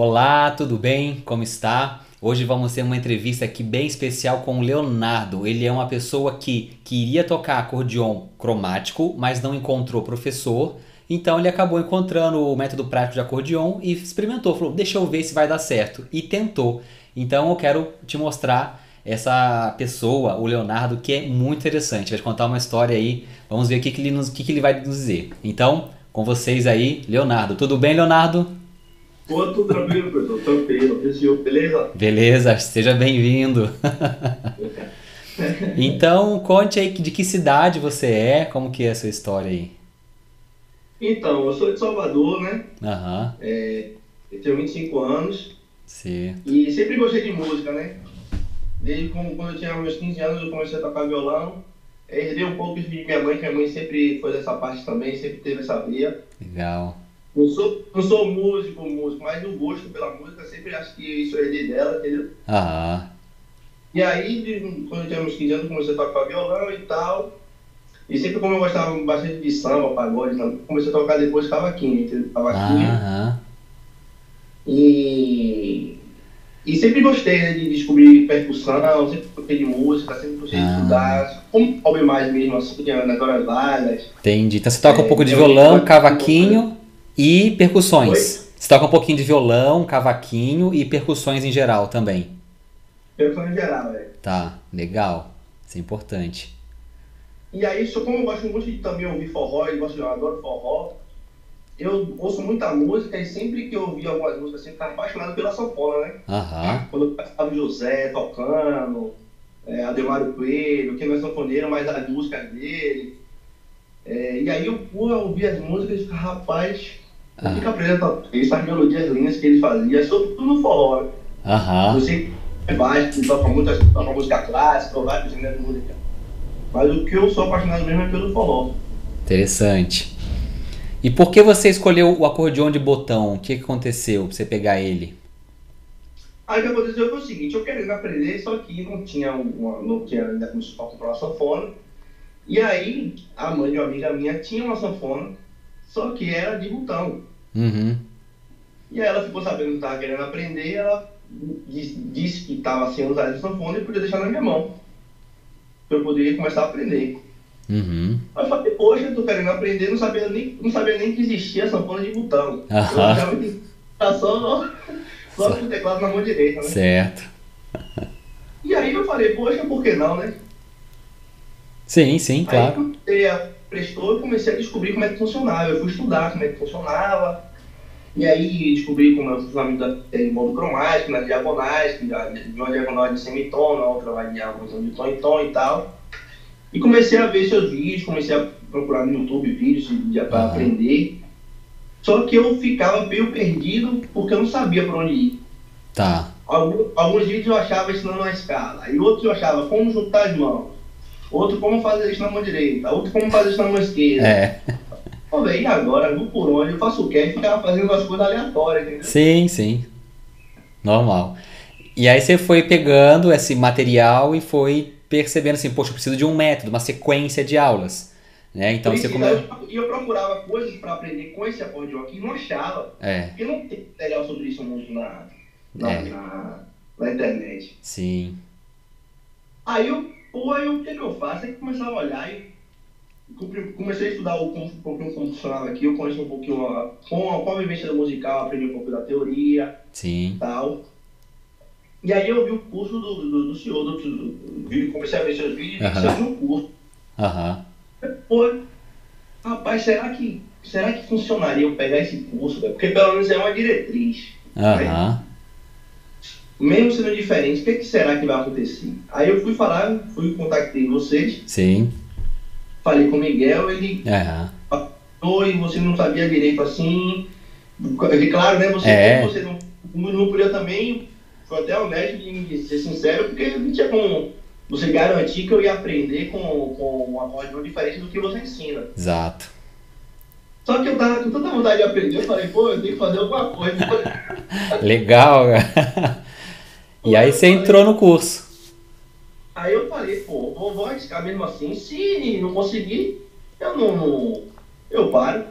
Olá, tudo bem? Como está? Hoje vamos ter uma entrevista aqui bem especial com o Leonardo. Ele é uma pessoa que queria tocar acordeon cromático, mas não encontrou professor. Então ele acabou encontrando o método prático de acordeon e experimentou. Falou, deixa eu ver se vai dar certo. E tentou. Então eu quero te mostrar essa pessoa, o Leonardo, que é muito interessante. Vai te contar uma história aí. Vamos ver o que, que, ele, nos, que, que ele vai nos dizer. Então, com vocês aí, Leonardo. Tudo bem, Leonardo? Tudo tranquilo, professor. Tranquilo. Beleza? Beleza, seja bem-vindo. então, conte aí de que cidade você é, como que é a sua história aí. Então, eu sou de Salvador, né? Aham. É, eu tenho 25 anos. Sim. E sempre gostei de música, né? Desde quando eu tinha meus 15 anos eu comecei a tocar violão. Herdei um pouco de minha mãe, que minha mãe sempre foi dessa parte também, sempre teve essa via. Legal. Não sou, não sou músico, músico, mas o gosto pela música sempre acho que isso herdei dela, entendeu? Aham. E aí, quando eu tinha uns 15 anos, comecei a tocar violão e tal. E sempre como eu gostava bastante de samba, pagode, né, comecei a tocar depois cavaquinho, entendeu? Cavaquinho. Aham. E, e sempre gostei né, de descobrir percussão, sempre gostei de música, sempre gostei Ah. de estudar. Como hobby mais mesmo, assim, nas horas vagas. Entendi. Então você toca um É, pouco de violão, cavaquinho e percussões. Oi? Você toca um pouquinho de violão, cavaquinho e percussões em geral também. Percussão em geral, é. Tá, legal. Isso é importante. E aí, só como eu gosto muito de também ouvir forró, eu, gosto, eu adoro forró, eu ouço muita música e sempre que eu ouvia algumas músicas, eu sempre ficava apaixonado pela sanfona, né? Aham. Quando eu passava José tocando, é, Ademário Coelho, que não é sanfoneiro, mas as músicas dele. É, e aí eu fui ouvir as músicas e ficava, rapaz, Ah. fico aprendendo a tocar essas melodias lindas que ele fazia, sobretudo no forró. né? Aham. Que é baixo, toca muitas toca música clássica, vários gêneros de música. Mas o que eu sou apaixonado mesmo é pelo forró. Interessante. E por que você escolheu o acordeon de botão? O que aconteceu pra você pegar ele? Aí o que aconteceu foi o seguinte, eu querendo aprender, só que não tinha uma, não tinha ainda a comprar uma sanfona. E aí a mãe de uma amiga minha tinha uma sanfona, só que era de botão. Uhum. E aí ela ficou sabendo que eu estava querendo aprender, ela disse, disse que estava sem usar essa sanfona e podia deixar na minha mão. Para eu poder começar a aprender. Uhum. Aí eu falei, poxa, eu tô querendo aprender, não sabia nem, não sabia nem que existia a sanfona de botão. Eu Aham. achava que era só, só com o teclado na mão direita, né? Certo. E aí eu falei, poxa, por que não, né? Sim, sim, Aí claro. quando eu prestou, eu comecei a descobrir como é que funcionava. Eu fui estudar como é que funcionava. E aí descobri como é o funcionamento da em modo cromático, nas diagonais, de uma diagonal de semitom, na outra vai de diagonal de tom em tom e tal. E comecei a ver seus vídeos, comecei a procurar no YouTube vídeos para Aham. aprender. Só que eu ficava meio perdido porque eu não sabia para onde ir. Tá. Alguns, alguns vídeos eu achava ensinando uma escala, e outros eu achava como juntar as mãos, outro como fazer isso na mão direita, outro como fazer isso na mão esquerda. É. Pô, velho, e agora? Vou por onde? Eu faço o quê? E ficava fazendo as coisas aleatórias, entendeu? Sim, sim. Normal. E aí você foi pegando esse material e foi percebendo assim, poxa, eu preciso de um método, uma sequência de aulas. Né? Então você E come... eu, e eu procurava coisas para aprender com esse acordeão aqui e não achava. É, Porque não tem material sobre isso muito na, na, É. na, na internet. sim. Aí eu, pô, aí o que, que eu faço? Aí começava a olhar e come- comecei a estudar o como, um pouquinho como funcionava aqui, eu conheci um pouquinho a, com, a, com a vivência musical, aprendi um pouco da teoria Sim. e tal. E aí eu vi o curso do, do, do senhor, do, do, comecei a ver seus vídeos e Aham. eu vi o curso. Aham. Pô, rapaz, será que, será que funcionaria eu pegar esse curso? Porque pelo menos é uma diretriz. Aham. Mesmo sendo diferente, o que, que será que vai acontecer? Aí eu fui falar, fui contactei vocês, Sim. falei com o Miguel, ele Aham. e você não sabia direito assim. E claro, né? Você, É. você não, não podia também, foi até honesto de ser sincero, porque não tinha como você garantir que eu ia aprender com, com um acordeão diferente do que você ensina. Exato. Só que eu tava com tanta vontade de aprender, eu falei, pô, eu tenho que fazer alguma coisa. Legal. E aí você entrou no curso. Aí eu falei, pô, vou, vou arriscar mesmo assim, se não conseguir, eu não. Eu paro.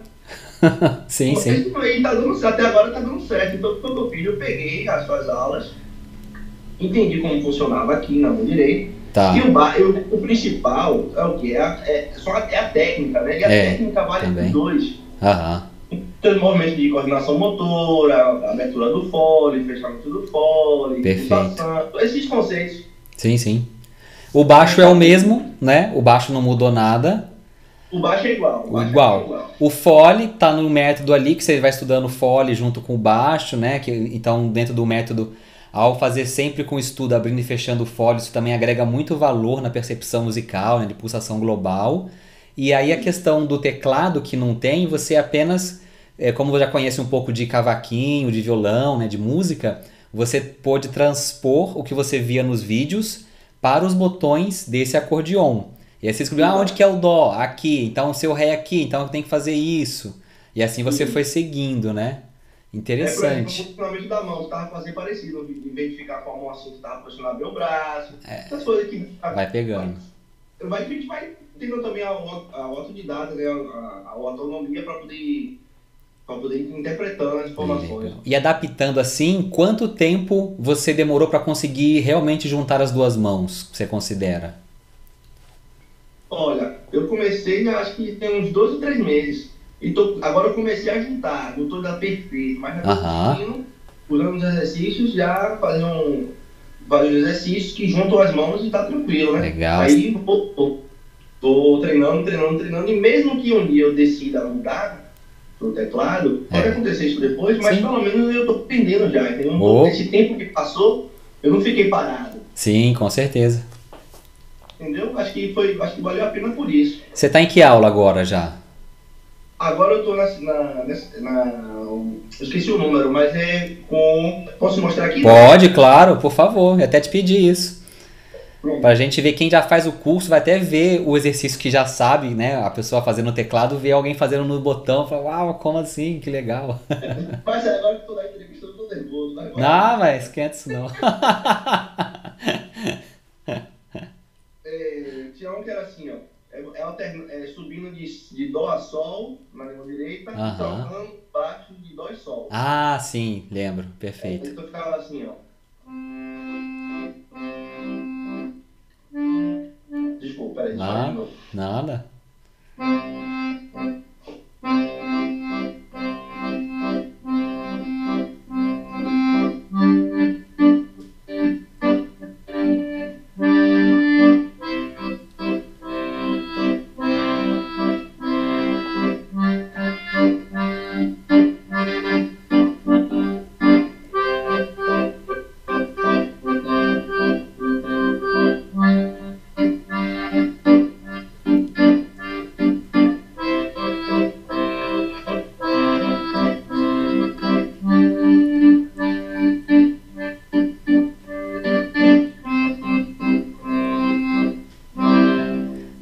sim, Pô, sim. aí tá dando certo, até agora tá dando certo. Então, o que eu fiz? Eu peguei as suas aulas, entendi como funcionava aqui na mão direita. Tá. E o, ba- eu- o principal é o que? É, é, só a, é a técnica, né? E a É, técnica vale também. dois. Aham. Tem os movimentos de coordenação motora, abertura do fole, fechamento do fole, Perfeito. esses conceitos. Sim, sim. O baixo é o mesmo, né? O baixo não mudou nada. O baixo é igual. O baixo Igual. É igual. O fole tá no método ali que você vai estudando fole junto com o baixo, né? Que, então, dentro do método, ao fazer sempre com estudo, abrindo e fechando o fole, isso também agrega muito valor na percepção musical, né? De pulsação global. E aí a questão do teclado que não tem, você apenas, é, como você já conhece um pouco de cavaquinho, de violão, né? De música, você pode transpor o que você via nos vídeos para os botões desse acordeon. E aí você descobriu, ah, onde que é o dó? Aqui. Então o seu ré é aqui, então tem que fazer isso. E assim você foi seguindo, né? É, Interessante. funcionamento da mão, você tava fazendo parecido, em vez de ficar com a mão assim, você tava posicionando bem o braço. É. Essas coisas que. Vai pegando. Vai, a gente vai tendo também a, auto- a autodidata, né? A, a autonomia para poder, pra poder ir interpretando as informações. Legal. E adaptando assim, quanto tempo você demorou para conseguir realmente juntar as duas mãos, você considera? Olha, eu comecei, acho que tem uns dois ou três meses. E tô, agora eu comecei a juntar, não tô ainda perfeito, mas já conseguindo, usando os exercícios, já fazer um, vários exercícios que juntam as mãos e tá tranquilo, né? Legal. Aí tô, tô, tô treinando, treinando, treinando, e mesmo que um dia eu decida mudar pro teclado, pode É. acontecer isso depois, mas Sim. pelo menos eu tô aprendendo já, entendeu? Oh. Esse tempo que passou, eu não fiquei parado, Sim, com certeza. entendeu? Acho que foi, acho que valeu a pena por isso. Você tá em que aula agora já? Agora eu tô na, na, na- Eu esqueci o número, mas é com. Posso mostrar aqui? Pode, claro, por favor. Eu até te pedi isso. Pra gente ver quem já faz o curso, vai até ver o exercício que já sabe, né? A pessoa fazendo no teclado, ver alguém fazendo no botão, fala, uau, como assim? Que legal. Mas é, agora que eu tô na entrevista, eu tô nervoso. Mas agora- Não, mas esquenta isso não. É, tinha um que era assim, ó. É, é, alterna- é subindo de, de Dó a Sol na mão direita, Aham. e trocando baixo de Dó e Sol. Ah, sim, lembro. Perfeito. Então ficava assim, ó. Desculpa, de novo. Nada.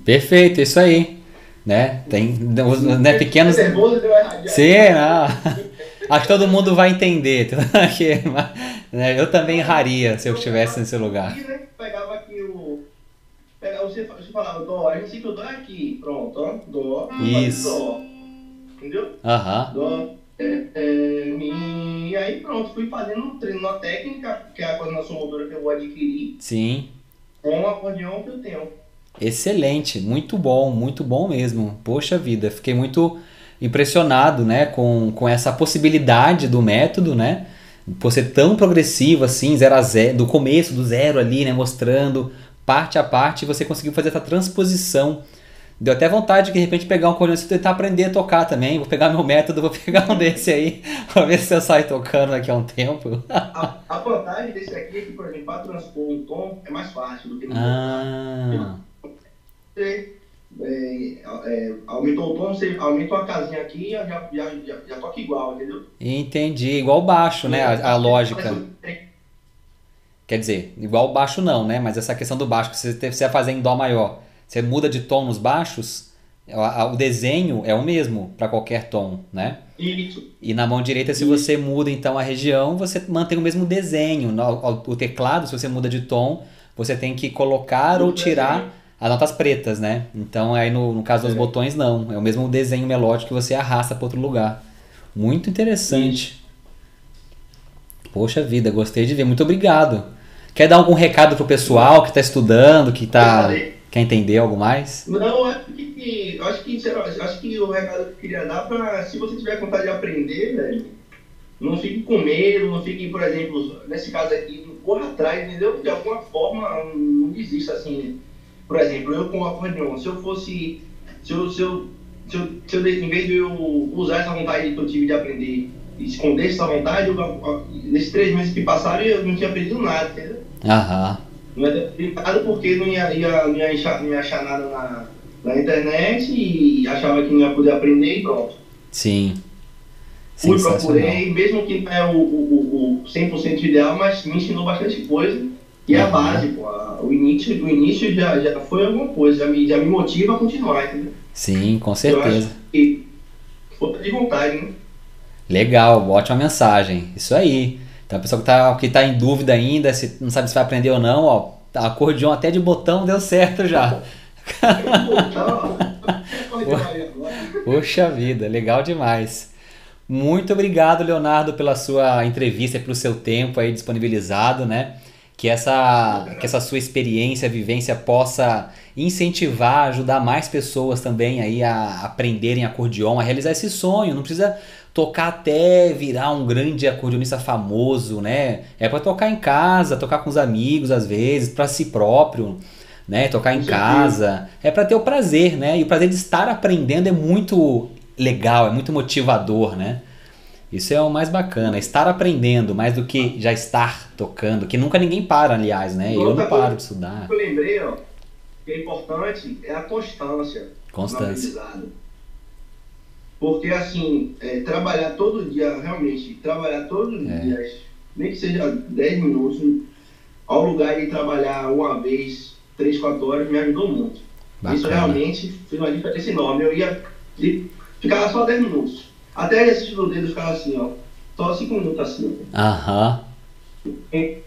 Perfeito, isso aí. Né? Tem né, pequenos. Sim, não. Acho que todo mundo vai entender. Né, Eu também erraria se eu estivesse nesse lugar. Né, Pegava aqui o. Você, falava Dó, a gente o Dó é aqui. Pronto, ó. Dó. Isso. Entendeu? Aham. Dó. É, é, Mi. E aí pronto, fui fazendo um treino na técnica, que é a coordenação motora que eu vou adquirir, Sim. com o acordeão que eu tenho. Excelente, muito bom, muito bom mesmo. Poxa vida, fiquei muito impressionado, né, com, com essa possibilidade do método, né, por ser tão progressivo assim, zero a zero, do começo do zero ali, né, mostrando parte a parte, você conseguiu fazer essa transposição. Deu até vontade de, de repente pegar um acordeão e tentar aprender a tocar também. Vou pegar meu método, vou pegar um desse aí, pra ver se eu saio tocando daqui a um tempo. A, a vantagem desse aqui é que, por exemplo, para transpor um tom é mais fácil do que no Ah, você é, é, aumentou o tom, você aumenta uma casinha aqui e já, já, já, já toca igual, entendeu? entendi. Igual baixo, né, a, a lógica. Quer dizer, igual baixo não, né? Mas essa questão do baixo, que você você vai fazer em Dó maior, você muda de tom nos baixos, a- a- o desenho é o mesmo para qualquer tom, né? Isso. E na mão direita, se você muda então a região, você mantém o mesmo desenho. O teclado, se você muda de tom, você tem que colocar ou tirar desenho. As notas pretas, né? Então aí no, no caso dos É. botões não, é o mesmo desenho melódico que você arrasta para outro lugar. Muito interessante. Poxa vida, gostei de ver. Muito obrigado. Quer dar algum recado pro pessoal que está estudando, que tá quer entender algo mais? Não, eu acho que, acho que, sei lá, eu acho que o recado que eu queria dar pra, se você tiver vontade de aprender, velho, não fique com medo, não fique, por exemplo, nesse caso aqui, corra atrás, entendeu? De alguma forma, não desista assim. Por exemplo, eu com o acordeon, se eu fosse, se eu, se eu, se eu, se eu, em vez de eu usar essa vontade que eu tive de aprender, e esconder essa vontade, eu, nesses três meses que passaram, eu não tinha aprendido nada, entendeu? Aham. Não ter aplicado porque não ia, ia, não ia, achar, não ia achar nada na, na internet e achava que não ia poder aprender e pronto. Sim. Fui, procurei, mesmo que não é o, o, o, o 100% ideal, mas me ensinou bastante coisa. E é a base, pô, o início, o início já, já foi alguma coisa, já me, já me motiva a continuar, entendeu? Sim, com certeza. que falta de vontade, né? Legal, ótima mensagem. Isso aí. Então a pessoa que tá, que tá em dúvida ainda, se não sabe se vai aprender ou não, ó, acordeon até de botão deu certo já. Agora. Poxa vida, legal demais. Muito obrigado, Leonardo, pela sua entrevista e pelo seu tempo aí disponibilizado, né? Que essa, que essa sua experiência, vivência possa incentivar, ajudar mais pessoas também aí a aprenderem acordeon, a realizar esse sonho. Não precisa tocar até virar um grande acordeonista famoso, né? É para tocar em casa, tocar com os amigos às vezes, para si próprio, né? Tocar em casa. É para ter o prazer, né? E o prazer de estar aprendendo é muito legal, é muito motivador, né? Isso é o mais bacana, estar aprendendo mais do que já estar tocando, que nunca ninguém para, aliás, né? Eu não paro de estudar. eu lembrei, ó, que é importante é a constância. Constância. Porque, assim, é, trabalhar todo dia, realmente, trabalhar todos os É. dias, nem que seja 10 minutos, ao lugar de trabalhar uma vez, 3, 4 horas, me ajudou muito. Isso Bacana. realmente fez uma diferença enorme. Eu ia, ficava só 10 minutos. Até exercício do dedo ficava assim, ó. Só 5 minutos assim. Aham.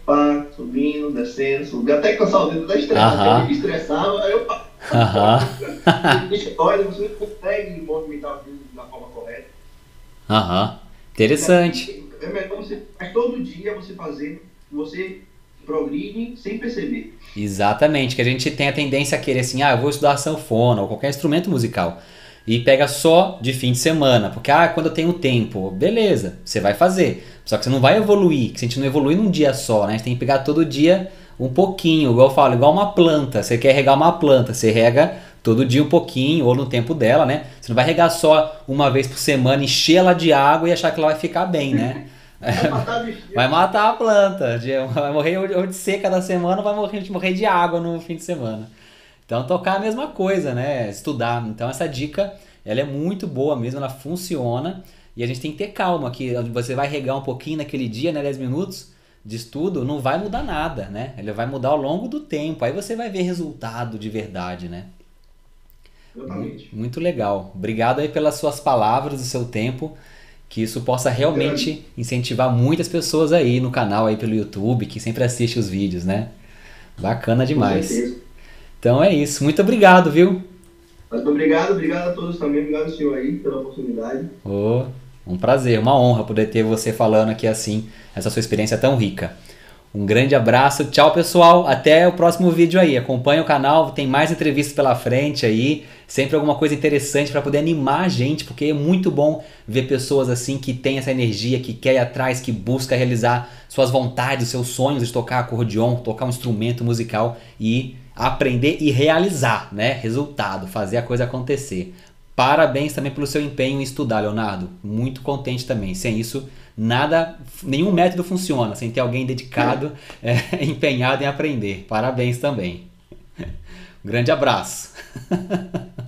Pá, subindo, descendo, subindo, até cansar o dedo da estresse. Aham. Eu estressava, aí eu pá, Aham. Olha, você não consegue movimentar o dedo da forma correta. Aham. Interessante. É melhor você, mas todo dia você fazer, você progride sem perceber. Exatamente, que a gente tem a tendência a querer assim, ah, eu vou estudar sanfona ou qualquer instrumento musical. E pega só de fim de semana, porque ah, quando eu tenho tempo, beleza, você vai fazer. Só que você não vai evoluir, que se a gente não evolui num dia só, né? A gente tem que pegar todo dia um pouquinho, igual eu falo, igual uma planta. Você quer regar uma planta, você rega todo dia um pouquinho, ou no tempo dela, né? Você não vai regar só uma vez por semana, encher ela de água e achar que ela vai ficar bem, né? Vai matar bichinho. Vai matar a planta. Vai morrer ou de seca da semana, vai morrer, morrer de água no fim de semana. Então tocar é a mesma coisa, né? Estudar. Então essa dica, ela é muito boa mesmo, ela funciona. E a gente tem que ter calma, que você vai regar um pouquinho naquele dia, né? 10 minutos de estudo, não vai mudar nada, né? Ele vai mudar ao longo do tempo. Aí você vai ver resultado de verdade, né? Exatamente. Muito legal. Obrigado aí pelas suas palavras, o seu tempo. Que isso possa realmente incentivar muitas pessoas aí no canal, aí pelo YouTube, que sempre assiste os vídeos, né? Bacana demais. Então é isso. Muito obrigado, viu? Mas obrigado, obrigado a todos também, obrigado ao senhor aí pela oportunidade. Ô, um prazer, uma honra poder ter você falando aqui assim, essa sua experiência tão rica. Um grande abraço, tchau pessoal, até o próximo vídeo aí. Acompanhe o canal, tem mais entrevistas pela frente aí, sempre alguma coisa interessante para poder animar a gente, porque é muito bom ver pessoas assim que têm essa energia, que quer ir atrás, que busca realizar suas vontades, seus sonhos de tocar acordeon, tocar um instrumento musical e aprender e realizar, né? Resultado, fazer a coisa acontecer. Parabéns também pelo seu empenho em estudar, Leonardo. Muito contente também. Sem isso, nada, nenhum método funciona sem ter alguém dedicado, é, empenhado em aprender. Parabéns também. Um grande abraço.